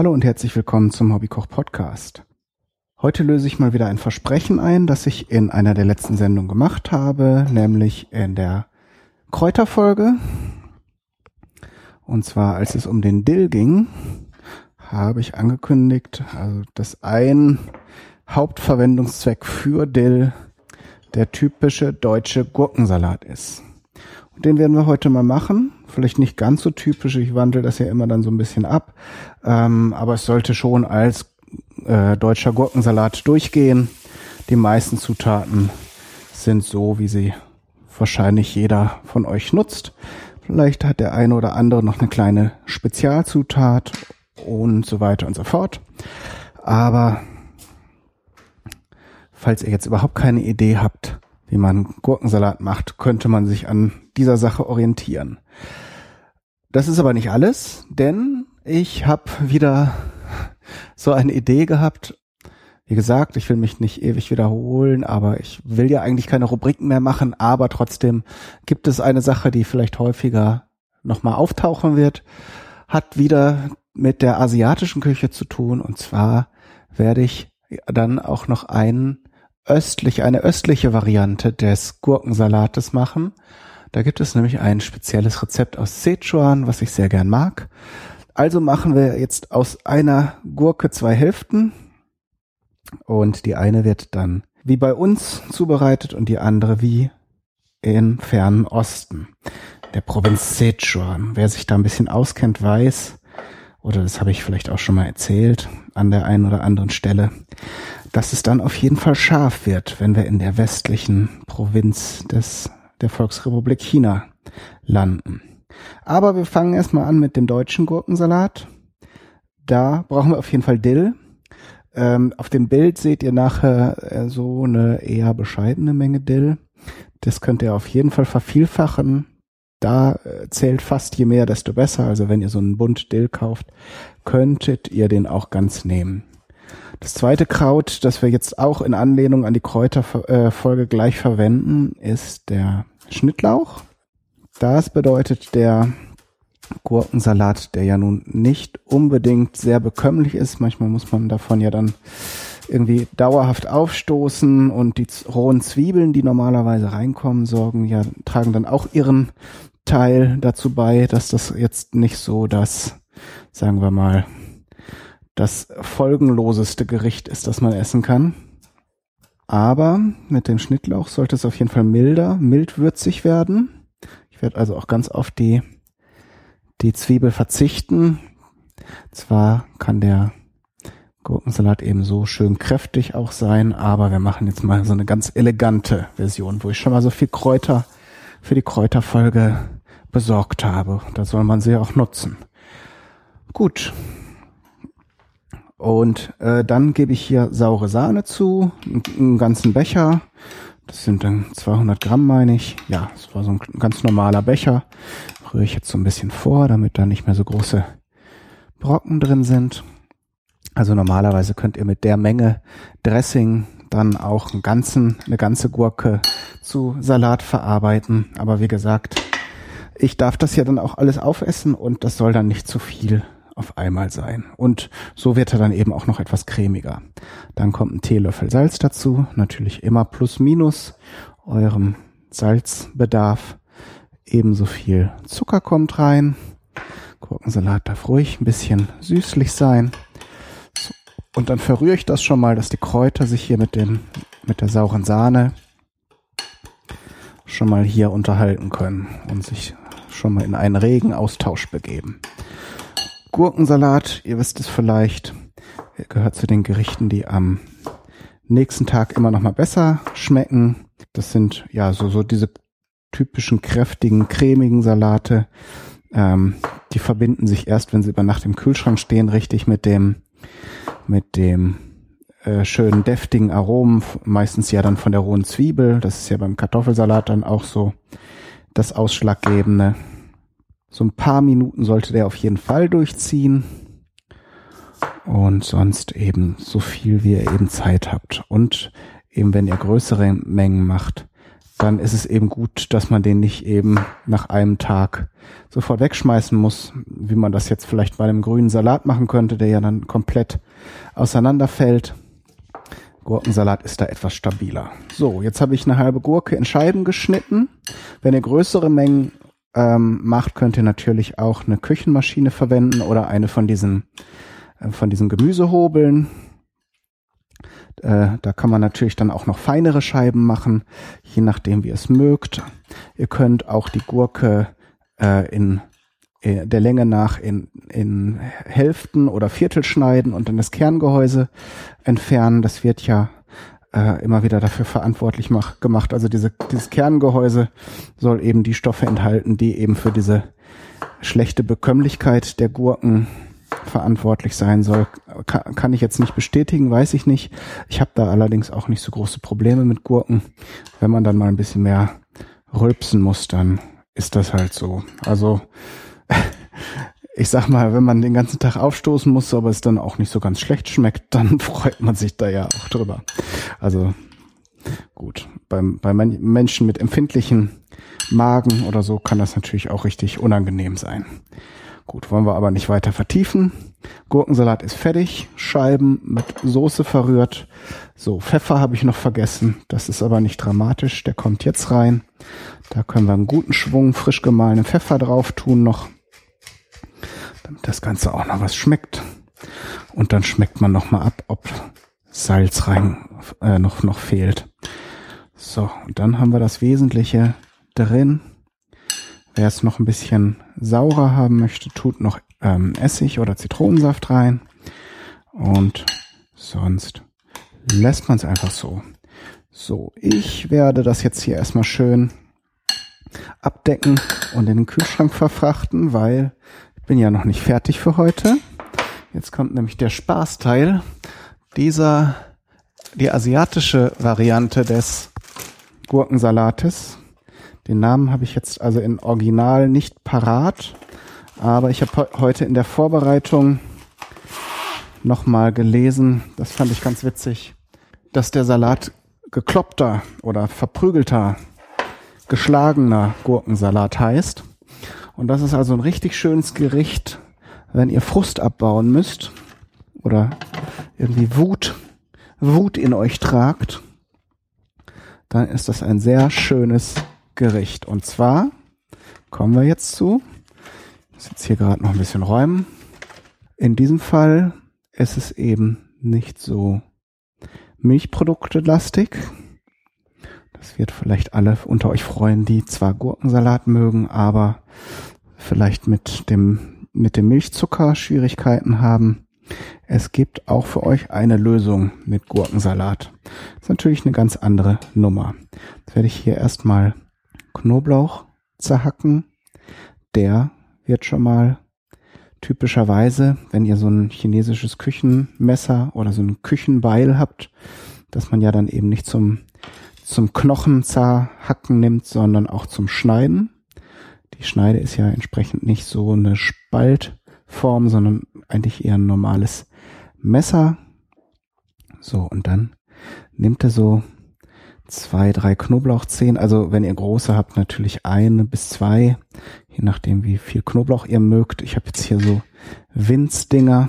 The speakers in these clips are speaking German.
Hallo und herzlich willkommen zum Hobbykoch Podcast. Heute löse ich mal wieder ein Versprechen ein, das ich in einer der letzten Sendungen gemacht habe, nämlich in der Kräuterfolge. Und zwar, als es um den Dill ging, habe ich angekündigt, also dass ein Hauptverwendungszweck für Dill der typische deutsche Gurkensalat ist. Und den werden wir heute mal machen vielleicht nicht ganz so typisch. Ich wandle das ja immer dann so ein bisschen ab. Ähm, aber es sollte schon als äh, deutscher Gurkensalat durchgehen. Die meisten Zutaten sind so, wie sie wahrscheinlich jeder von euch nutzt. Vielleicht hat der eine oder andere noch eine kleine Spezialzutat und so weiter und so fort. Aber falls ihr jetzt überhaupt keine Idee habt, wie man Gurkensalat macht, könnte man sich an dieser Sache orientieren. Das ist aber nicht alles, denn ich habe wieder so eine Idee gehabt. Wie gesagt, ich will mich nicht ewig wiederholen, aber ich will ja eigentlich keine Rubriken mehr machen, aber trotzdem gibt es eine Sache, die vielleicht häufiger nochmal auftauchen wird, hat wieder mit der asiatischen Küche zu tun und zwar werde ich dann auch noch einen östlich, eine östliche Variante des Gurkensalates machen. Da gibt es nämlich ein spezielles Rezept aus Sichuan, was ich sehr gern mag. Also machen wir jetzt aus einer Gurke zwei Hälften und die eine wird dann wie bei uns zubereitet und die andere wie im fernen Osten, der Provinz Sichuan. Wer sich da ein bisschen auskennt, weiß, oder das habe ich vielleicht auch schon mal erzählt an der einen oder anderen Stelle, dass es dann auf jeden Fall scharf wird, wenn wir in der westlichen Provinz des der Volksrepublik China landen. Aber wir fangen erstmal an mit dem deutschen Gurkensalat. Da brauchen wir auf jeden Fall Dill. Ähm, auf dem Bild seht ihr nachher äh, so eine eher bescheidene Menge Dill. Das könnt ihr auf jeden Fall vervielfachen. Da äh, zählt fast je mehr, desto besser. Also wenn ihr so einen Bund Dill kauft, könntet ihr den auch ganz nehmen. Das zweite Kraut, das wir jetzt auch in Anlehnung an die Kräuterfolge gleich verwenden, ist der Schnittlauch. Das bedeutet der Gurkensalat, der ja nun nicht unbedingt sehr bekömmlich ist. Manchmal muss man davon ja dann irgendwie dauerhaft aufstoßen und die rohen Zwiebeln, die normalerweise reinkommen, sorgen ja, tragen dann auch ihren Teil dazu bei, dass das jetzt nicht so das, sagen wir mal, das folgenloseste Gericht ist, das man essen kann. Aber mit dem Schnittlauch sollte es auf jeden Fall milder, mildwürzig werden. Ich werde also auch ganz auf die, die Zwiebel verzichten. Zwar kann der Gurkensalat eben so schön kräftig auch sein, aber wir machen jetzt mal so eine ganz elegante Version, wo ich schon mal so viel Kräuter für die Kräuterfolge besorgt habe. Da soll man sie auch nutzen. Gut, und äh, dann gebe ich hier saure Sahne zu, einen ganzen Becher. Das sind dann 200 Gramm, meine ich. Ja, das war so ein ganz normaler Becher. Rühre ich jetzt so ein bisschen vor, damit da nicht mehr so große Brocken drin sind. Also normalerweise könnt ihr mit der Menge Dressing dann auch einen ganzen, eine ganze Gurke zu Salat verarbeiten. Aber wie gesagt, ich darf das ja dann auch alles aufessen und das soll dann nicht zu viel auf einmal sein. Und so wird er dann eben auch noch etwas cremiger. Dann kommt ein Teelöffel Salz dazu, natürlich immer plus minus eurem Salzbedarf. Ebenso viel Zucker kommt rein. Gurkensalat darf ruhig ein bisschen süßlich sein. Und dann verrühre ich das schon mal, dass die Kräuter sich hier mit dem, mit der sauren Sahne schon mal hier unterhalten können und sich schon mal in einen regen Austausch begeben. Gurkensalat, ihr wisst es vielleicht, gehört zu den Gerichten, die am nächsten Tag immer noch mal besser schmecken. Das sind ja so, so diese typischen kräftigen, cremigen Salate. Ähm, die verbinden sich erst, wenn sie über Nacht im Kühlschrank stehen, richtig mit dem, mit dem äh, schönen deftigen Aromen, meistens ja dann von der rohen Zwiebel. Das ist ja beim Kartoffelsalat dann auch so das Ausschlaggebende. So ein paar Minuten sollte der auf jeden Fall durchziehen. Und sonst eben so viel, wie ihr eben Zeit habt. Und eben wenn ihr größere Mengen macht, dann ist es eben gut, dass man den nicht eben nach einem Tag sofort wegschmeißen muss, wie man das jetzt vielleicht bei einem grünen Salat machen könnte, der ja dann komplett auseinanderfällt. Gurkensalat ist da etwas stabiler. So, jetzt habe ich eine halbe Gurke in Scheiben geschnitten. Wenn ihr größere Mengen ähm, macht, könnt ihr natürlich auch eine Küchenmaschine verwenden oder eine von diesen äh, von diesen Gemüsehobeln. Äh, da kann man natürlich dann auch noch feinere Scheiben machen, je nachdem wie ihr es mögt. Ihr könnt auch die Gurke äh, in äh, der Länge nach in, in Hälften oder Viertel schneiden und dann das Kerngehäuse entfernen. Das wird ja äh, immer wieder dafür verantwortlich mach, gemacht. Also diese, dieses Kerngehäuse soll eben die Stoffe enthalten, die eben für diese schlechte Bekömmlichkeit der Gurken verantwortlich sein soll. Kann, kann ich jetzt nicht bestätigen, weiß ich nicht. Ich habe da allerdings auch nicht so große Probleme mit Gurken. Wenn man dann mal ein bisschen mehr rülpsen muss, dann ist das halt so. Also ich sag mal, wenn man den ganzen Tag aufstoßen muss, aber es dann auch nicht so ganz schlecht schmeckt, dann freut man sich da ja auch drüber. Also gut, beim, bei Menschen mit empfindlichen Magen oder so kann das natürlich auch richtig unangenehm sein. Gut, wollen wir aber nicht weiter vertiefen. Gurkensalat ist fertig, Scheiben mit Soße verrührt. So, Pfeffer habe ich noch vergessen. Das ist aber nicht dramatisch, der kommt jetzt rein. Da können wir einen guten Schwung frisch gemahlenen Pfeffer drauf tun noch das Ganze auch noch was schmeckt. Und dann schmeckt man noch mal ab, ob Salz rein äh, noch noch fehlt. So, und dann haben wir das Wesentliche drin. Wer es noch ein bisschen saurer haben möchte, tut noch ähm, Essig oder Zitronensaft rein. Und sonst lässt man es einfach so. So, ich werde das jetzt hier erstmal schön abdecken und in den Kühlschrank verfrachten, weil bin ja noch nicht fertig für heute. Jetzt kommt nämlich der Spaßteil. Dieser, die asiatische Variante des Gurkensalates. Den Namen habe ich jetzt also in Original nicht parat, aber ich habe heute in der Vorbereitung nochmal gelesen, das fand ich ganz witzig, dass der Salat gekloppter oder verprügelter, geschlagener Gurkensalat heißt. Und das ist also ein richtig schönes Gericht, wenn ihr Frust abbauen müsst oder irgendwie Wut, Wut in euch tragt, dann ist das ein sehr schönes Gericht. Und zwar kommen wir jetzt zu, ich muss jetzt hier gerade noch ein bisschen räumen. In diesem Fall ist es eben nicht so Milchprodukte-lastig. Das wird vielleicht alle unter euch freuen, die zwar Gurkensalat mögen, aber vielleicht mit dem, mit dem Milchzucker Schwierigkeiten haben. Es gibt auch für euch eine Lösung mit Gurkensalat. Das ist natürlich eine ganz andere Nummer. Jetzt werde ich hier erstmal Knoblauch zerhacken. Der wird schon mal typischerweise, wenn ihr so ein chinesisches Küchenmesser oder so ein Küchenbeil habt, dass man ja dann eben nicht zum, zum Knochen zerhacken nimmt, sondern auch zum Schneiden. Die Schneide ist ja entsprechend nicht so eine Spaltform, sondern eigentlich eher ein normales Messer. So, und dann nimmt er so zwei, drei Knoblauchzehen. Also wenn ihr große habt, natürlich eine bis zwei, je nachdem wie viel Knoblauch ihr mögt. Ich habe jetzt hier so Winzdinger.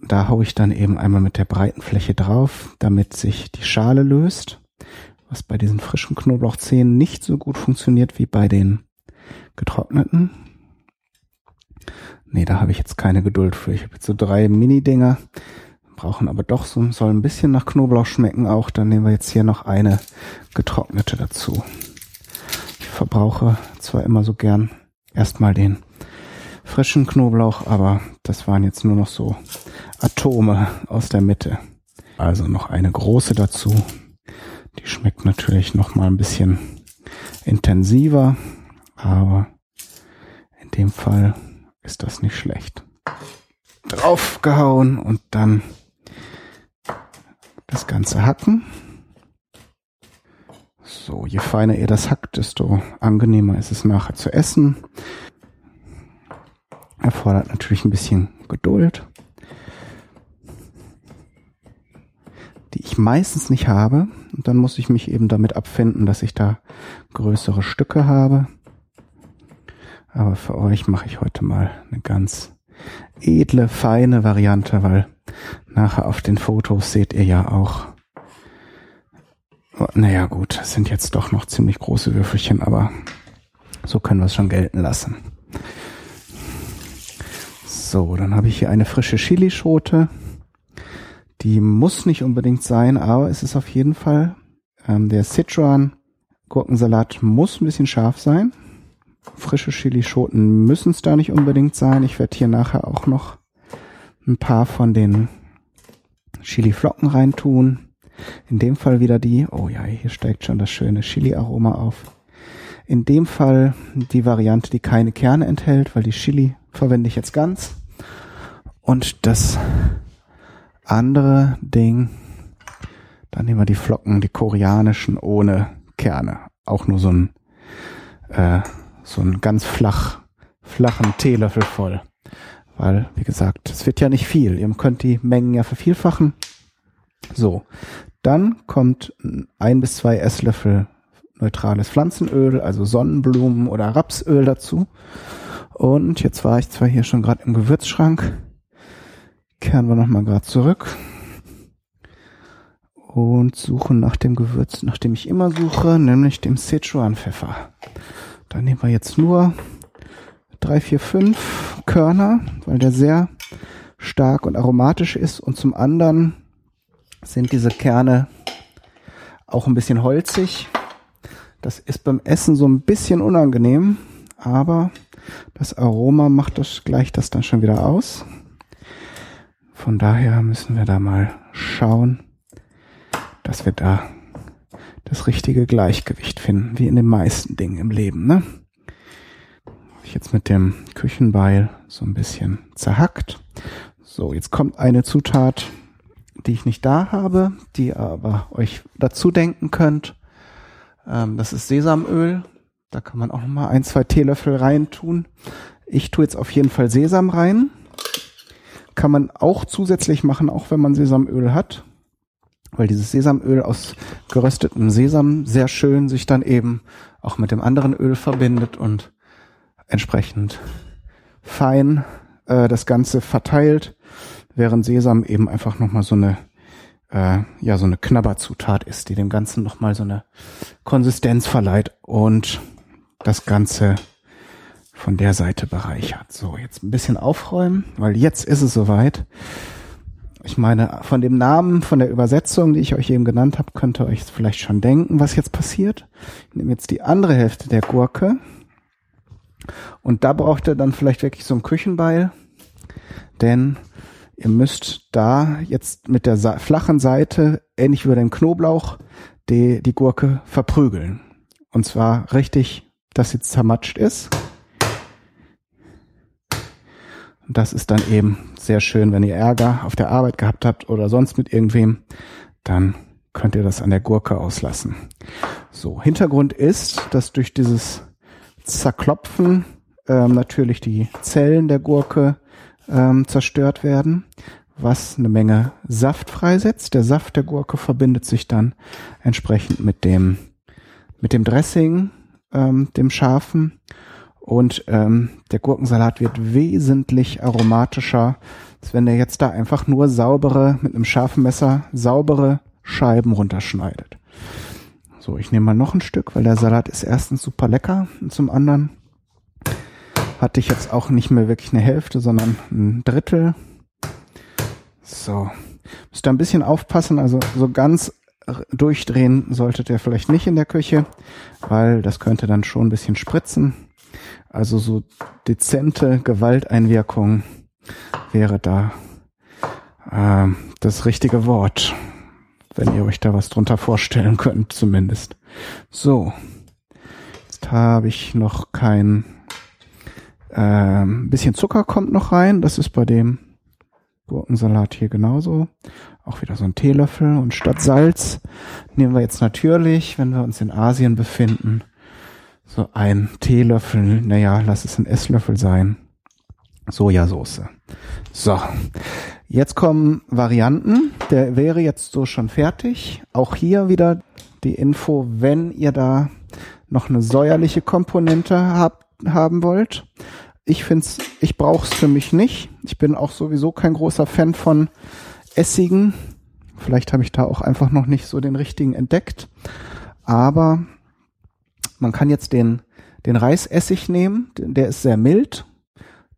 Da hau ich dann eben einmal mit der breiten Fläche drauf, damit sich die Schale löst. Was bei diesen frischen Knoblauchzehen nicht so gut funktioniert wie bei den getrockneten. Nee, da habe ich jetzt keine Geduld für. Ich habe jetzt so drei Mini-Dinger, brauchen aber doch so, soll ein bisschen nach Knoblauch schmecken auch. Dann nehmen wir jetzt hier noch eine getrocknete dazu. Ich verbrauche zwar immer so gern erstmal den frischen Knoblauch, aber das waren jetzt nur noch so Atome aus der Mitte. Also noch eine große dazu. Die schmeckt natürlich noch mal ein bisschen intensiver. Aber in dem Fall ist das nicht schlecht. Draufgehauen und dann das Ganze hacken. So, je feiner ihr das hackt, desto angenehmer ist es nachher zu essen. Erfordert natürlich ein bisschen Geduld, die ich meistens nicht habe. Und dann muss ich mich eben damit abfinden, dass ich da größere Stücke habe. Aber für euch mache ich heute mal eine ganz edle, feine Variante, weil nachher auf den Fotos seht ihr ja auch, naja gut, es sind jetzt doch noch ziemlich große Würfelchen, aber so können wir es schon gelten lassen. So, dann habe ich hier eine frische Chilischote. Die muss nicht unbedingt sein, aber es ist auf jeden Fall ähm, der Sichuan Gurkensalat muss ein bisschen scharf sein. Frische Chilischoten müssen es da nicht unbedingt sein. Ich werde hier nachher auch noch ein paar von den Chiliflocken reintun. In dem Fall wieder die, oh ja, hier steigt schon das schöne Chili-Aroma auf. In dem Fall die Variante, die keine Kerne enthält, weil die Chili verwende ich jetzt ganz. Und das andere Ding, dann nehmen wir die Flocken, die koreanischen ohne Kerne. Auch nur so ein, äh, so ein ganz flach, flachen Teelöffel voll. Weil, wie gesagt, es wird ja nicht viel. Ihr könnt die Mengen ja vervielfachen. So. Dann kommt ein bis zwei Esslöffel neutrales Pflanzenöl, also Sonnenblumen oder Rapsöl dazu. Und jetzt war ich zwar hier schon gerade im Gewürzschrank. Kehren wir nochmal gerade zurück. Und suchen nach dem Gewürz, nach dem ich immer suche, nämlich dem Sichuan-Pfeffer. Da nehmen wir jetzt nur drei, vier, fünf Körner, weil der sehr stark und aromatisch ist. Und zum anderen sind diese Kerne auch ein bisschen holzig. Das ist beim Essen so ein bisschen unangenehm, aber das Aroma macht das, gleicht das dann schon wieder aus. Von daher müssen wir da mal schauen, dass wir da das richtige Gleichgewicht finden, wie in den meisten Dingen im Leben, ne? ich jetzt mit dem Küchenbeil so ein bisschen zerhackt. So, jetzt kommt eine Zutat, die ich nicht da habe, die aber euch dazu denken könnt. Ähm, das ist Sesamöl. Da kann man auch noch mal ein, zwei Teelöffel rein tun. Ich tue jetzt auf jeden Fall Sesam rein. Kann man auch zusätzlich machen, auch wenn man Sesamöl hat. Weil dieses Sesamöl aus geröstetem Sesam sehr schön sich dann eben auch mit dem anderen Öl verbindet und entsprechend fein äh, das Ganze verteilt, während Sesam eben einfach nochmal so eine äh, ja so eine Knabberzutat ist, die dem Ganzen nochmal so eine Konsistenz verleiht und das Ganze von der Seite bereichert. So, jetzt ein bisschen aufräumen, weil jetzt ist es soweit. Ich meine, von dem Namen, von der Übersetzung, die ich euch eben genannt habe, könnt ihr euch vielleicht schon denken, was jetzt passiert. Ich nehme jetzt die andere Hälfte der Gurke und da braucht ihr dann vielleicht wirklich so ein Küchenbeil, denn Ihr müsst da jetzt mit der flachen Seite, ähnlich wie bei dem Knoblauch, die, die Gurke verprügeln. Und zwar richtig, dass sie zermatscht ist. Das ist dann eben sehr schön, wenn ihr Ärger auf der Arbeit gehabt habt oder sonst mit irgendwem, dann könnt ihr das an der Gurke auslassen. So, Hintergrund ist, dass durch dieses Zerklopfen ähm, natürlich die Zellen der Gurke ähm, zerstört werden, was eine Menge Saft freisetzt. Der Saft der Gurke verbindet sich dann entsprechend mit dem mit dem Dressing, ähm, dem scharfen und ähm, der Gurkensalat wird wesentlich aromatischer, als wenn der jetzt da einfach nur saubere mit einem scharfen Messer saubere Scheiben runterschneidet. So, ich nehme mal noch ein Stück, weil der Salat ist erstens super lecker und zum anderen hatte ich jetzt auch nicht mehr wirklich eine Hälfte, sondern ein Drittel. So. Müsst ihr ein bisschen aufpassen, also so ganz durchdrehen solltet ihr vielleicht nicht in der Küche, weil das könnte dann schon ein bisschen spritzen. Also so dezente Gewalteinwirkung wäre da äh, das richtige Wort, wenn ihr euch da was drunter vorstellen könnt, zumindest. So, jetzt habe ich noch kein ähm, bisschen Zucker kommt noch rein. Das ist bei dem Gurkensalat hier genauso. Auch wieder so ein Teelöffel. Und statt Salz nehmen wir jetzt natürlich, wenn wir uns in Asien befinden, so ein Teelöffel, naja, lass es ein Esslöffel sein. Sojasauce. So, Jetzt kommen Varianten. Der wäre jetzt so schon fertig. Auch hier wieder die Info, wenn ihr da noch eine säuerliche Komponente habt, haben wollt. Ich find's, ich brauche es für mich nicht. Ich bin auch sowieso kein großer Fan von Essigen. Vielleicht habe ich da auch einfach noch nicht so den richtigen entdeckt. Aber man kann jetzt den, den Reisessig nehmen. Der ist sehr mild.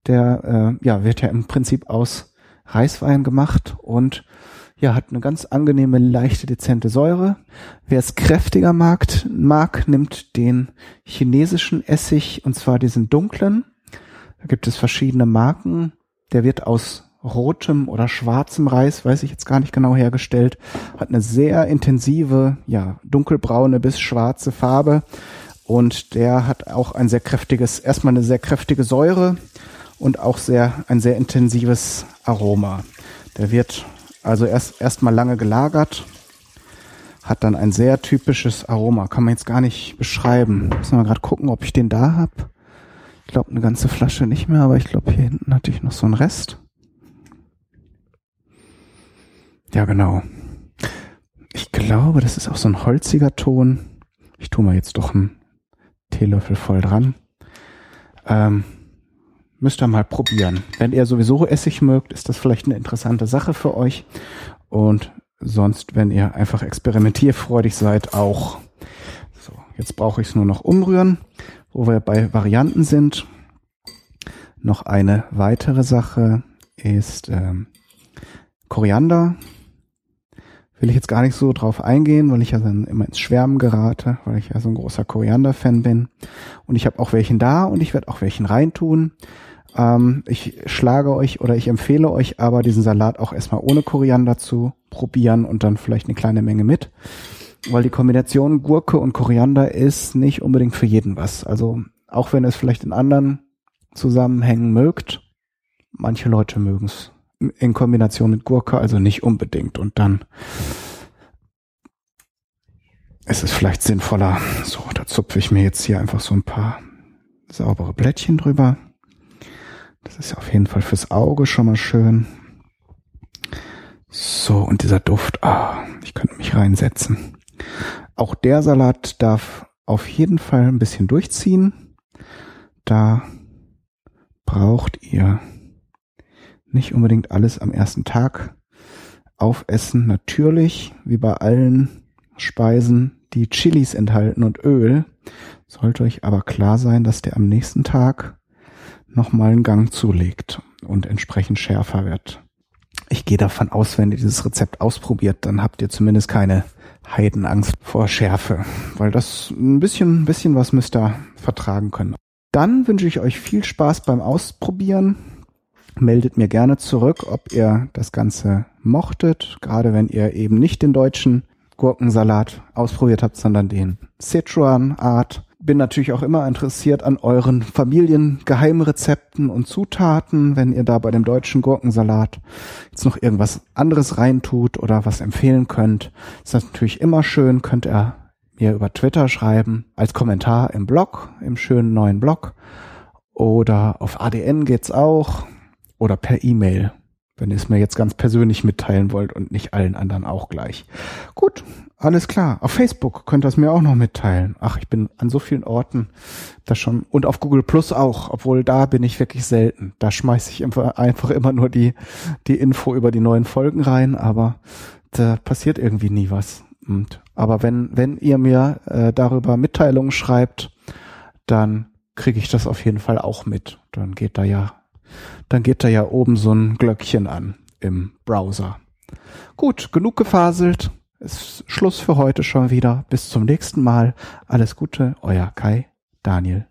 Der äh, ja, wird ja im Prinzip aus Reiswein gemacht und ja, hat eine ganz angenehme, leichte, dezente Säure. Wer es kräftiger mag, mag, nimmt den chinesischen Essig und zwar diesen dunklen. Da gibt es verschiedene Marken. Der wird aus rotem oder schwarzem Reis, weiß ich jetzt gar nicht genau hergestellt, hat eine sehr intensive, ja, dunkelbraune bis schwarze Farbe und der hat auch ein sehr kräftiges, erstmal eine sehr kräftige Säure und auch sehr, ein sehr intensives Aroma. Der wird also erst erstmal lange gelagert, hat dann ein sehr typisches Aroma. Kann man jetzt gar nicht beschreiben. Müssen wir gerade gucken, ob ich den da habe. Ich glaube eine ganze Flasche nicht mehr, aber ich glaube hier hinten hatte ich noch so einen Rest. Ja, genau. Ich glaube, das ist auch so ein holziger Ton. Ich tue mal jetzt doch einen Teelöffel voll dran. Ähm, müsst ihr mal probieren. Wenn ihr sowieso Essig mögt, ist das vielleicht eine interessante Sache für euch. Und sonst, wenn ihr einfach experimentierfreudig seid, auch. So, jetzt brauche ich es nur noch umrühren, wo wir bei Varianten sind. Noch eine weitere Sache ist ähm, Koriander. Will ich jetzt gar nicht so drauf eingehen, weil ich ja dann immer ins Schwärmen gerate, weil ich ja so ein großer Koriander-Fan bin. Und ich habe auch welchen da und ich werde auch welchen reintun. Ähm, ich schlage euch oder ich empfehle euch aber, diesen Salat auch erstmal ohne Koriander zu probieren und dann vielleicht eine kleine Menge mit. Weil die Kombination Gurke und Koriander ist nicht unbedingt für jeden was. Also auch wenn es vielleicht in anderen Zusammenhängen mögt, manche Leute mögen es in Kombination mit Gurke, also nicht unbedingt. Und dann ist es vielleicht sinnvoller. So, da zupfe ich mir jetzt hier einfach so ein paar saubere Blättchen drüber. Das ist auf jeden Fall fürs Auge schon mal schön. So, und dieser Duft, ah, ich könnte mich reinsetzen. Auch der Salat darf auf jeden Fall ein bisschen durchziehen. Da braucht ihr nicht unbedingt alles am ersten Tag aufessen. Natürlich, wie bei allen Speisen, die Chilis enthalten und Öl, sollte euch aber klar sein, dass der am nächsten Tag nochmal einen Gang zulegt und entsprechend schärfer wird. Ich gehe davon aus, wenn ihr dieses Rezept ausprobiert, dann habt ihr zumindest keine Heidenangst vor Schärfe, weil das ein bisschen, ein bisschen was müsst ihr vertragen können. Dann wünsche ich euch viel Spaß beim Ausprobieren. Meldet mir gerne zurück, ob ihr das Ganze mochtet, gerade wenn ihr eben nicht den deutschen Gurkensalat ausprobiert habt, sondern den Sichuan Art bin natürlich auch immer interessiert an euren Familiengeheimrezepten und Zutaten. Wenn ihr da bei dem deutschen Gurkensalat jetzt noch irgendwas anderes reintut oder was empfehlen könnt, ist das natürlich immer schön. Könnt ihr mir über Twitter schreiben, als Kommentar im Blog, im schönen neuen Blog. Oder auf ADN geht's auch. Oder per E-Mail wenn ihr es mir jetzt ganz persönlich mitteilen wollt und nicht allen anderen auch gleich. Gut, alles klar. Auf Facebook könnt ihr es mir auch noch mitteilen. Ach, ich bin an so vielen Orten da schon und auf Google Plus auch, obwohl da bin ich wirklich selten. Da schmeiße ich einfach immer nur die die Info über die neuen Folgen rein, aber da passiert irgendwie nie was. Und, aber wenn wenn ihr mir äh, darüber Mitteilungen schreibt, dann kriege ich das auf jeden Fall auch mit. Dann geht da ja dann geht da ja oben so ein Glöckchen an im Browser. Gut, genug gefaselt. Ist Schluss für heute schon wieder. Bis zum nächsten Mal. Alles Gute, euer Kai Daniel